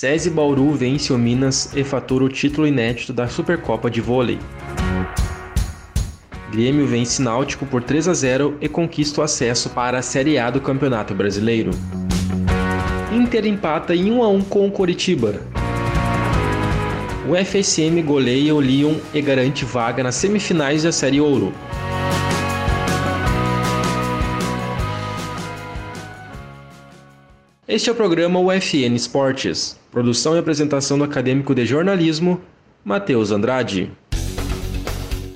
SESI Bauru vence o Minas e fatura o título inédito da Supercopa de Vôlei. Grêmio vence Náutico por 3 a 0 e conquista o acesso para a Série A do Campeonato Brasileiro. Inter empata em 1 a 1 com o Coritiba. O FSM goleia o Lyon e garante vaga nas semifinais da Série Ouro. Este é o programa UFN Esportes, produção e apresentação do acadêmico de jornalismo, Matheus Andrade.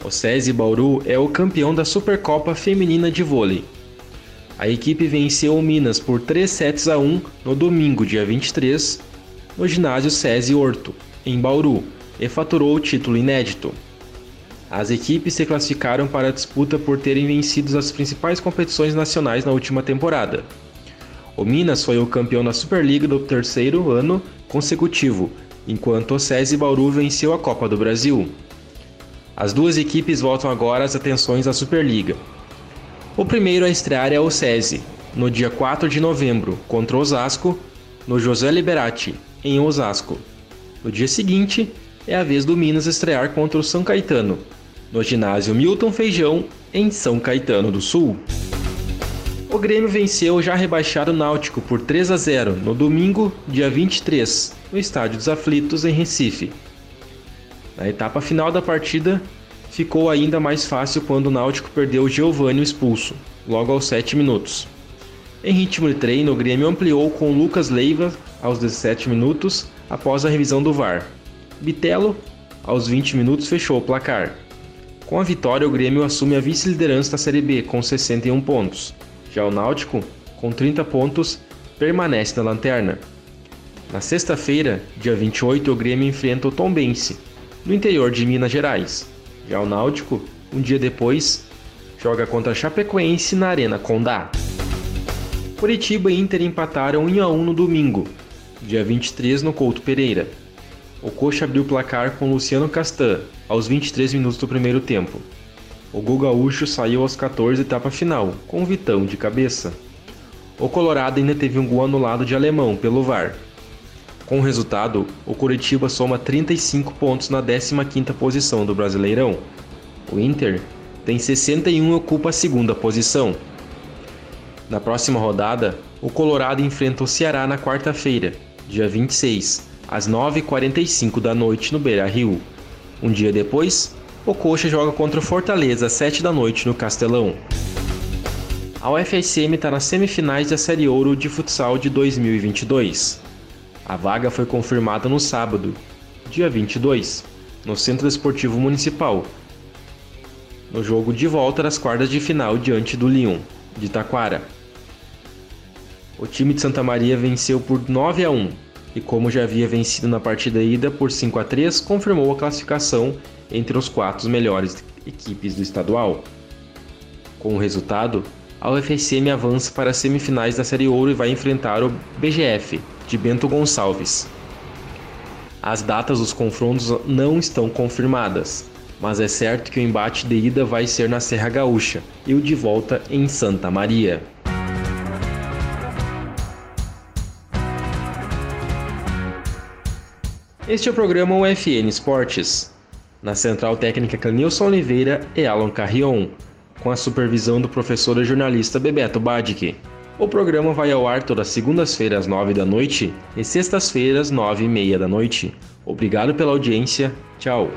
O SESI Bauru é o campeão da Supercopa Feminina de Vôlei. A equipe venceu o Minas por 3 sets a 1 no domingo, dia 23, no ginásio SESI Horto, em Bauru, e faturou o título inédito. As equipes se classificaram para a disputa por terem vencido as principais competições nacionais na última temporada. O Minas foi o campeão da Superliga do terceiro ano consecutivo, enquanto o SESI Bauru venceu a Copa do Brasil. As duas equipes voltam agora às atenções da Superliga. O primeiro a estrear é o SESI, no dia 4 de novembro, contra o Osasco, no José Liberati, em Osasco. No dia seguinte, é a vez do Minas estrear contra o São Caetano, no ginásio Milton Feijão, em São Caetano do Sul. O Grêmio venceu o já rebaixado Náutico por 3 a 0 no domingo, dia 23, no Estádio dos Aflitos, em Recife. Na etapa final da partida, ficou ainda mais fácil quando o Náutico perdeu Giovanni expulso, logo aos 7 minutos. Em ritmo de treino, o Grêmio ampliou com Lucas Leiva aos 17 minutos após a revisão do VAR. Bitelo, aos 20 minutos, fechou o placar. Com a vitória, o Grêmio assume a vice-liderança da Série B com 61 pontos. Já o Náutico, com 30 pontos, permanece na lanterna. Na sexta-feira, dia 28, o Grêmio enfrenta o Tombense, no interior de Minas Gerais. Já o Náutico, um dia depois, joga contra a Chapecoense na Arena Condá. Curitiba e Inter empataram 1 a 1 no domingo, dia 23 no Couto Pereira. O Coxa abriu o placar com Luciano Castan, aos 23 minutos do primeiro tempo. O gol gaúcho saiu aos 14 etapa final, com Vitão de cabeça. O Colorado ainda teve um gol anulado de alemão pelo VAR. Com o resultado, o Curitiba soma 35 pontos na 15ª posição do Brasileirão. O Inter tem 61 e ocupa a segunda posição. Na próxima rodada, o Colorado enfrenta o Ceará na quarta-feira, dia 26, às 9h45 da noite no Beira-Rio. Um dia depois, o Coxa joga contra o Fortaleza às 7 da noite no Castelão. A UFSM está nas semifinais da Série Ouro de Futsal de 2022. A vaga foi confirmada no sábado, dia 22, no Centro Esportivo Municipal, no jogo de volta das quartas de final diante do Lyon, de Taquara. O time de Santa Maria venceu por 9 a 1 e, como já havia vencido na partida ida por 5 a 3, confirmou a classificação entre os quatro melhores equipes do estadual. Com o resultado, a UFSM avança para as semifinais da Série Ouro e vai enfrentar o BGF de Bento Gonçalves. As datas dos confrontos não estão confirmadas, mas é certo que o embate de ida vai ser na Serra Gaúcha e o de volta em Santa Maria. Este é o programa UFN Esportes. Na central técnica Clenilson Oliveira e Alan Carrion, com a supervisão do professor e jornalista Bebeto Badic. O programa vai ao ar todas segundas-feiras às nove da noite e sextas-feiras nove e meia da noite. Obrigado pela audiência. Tchau.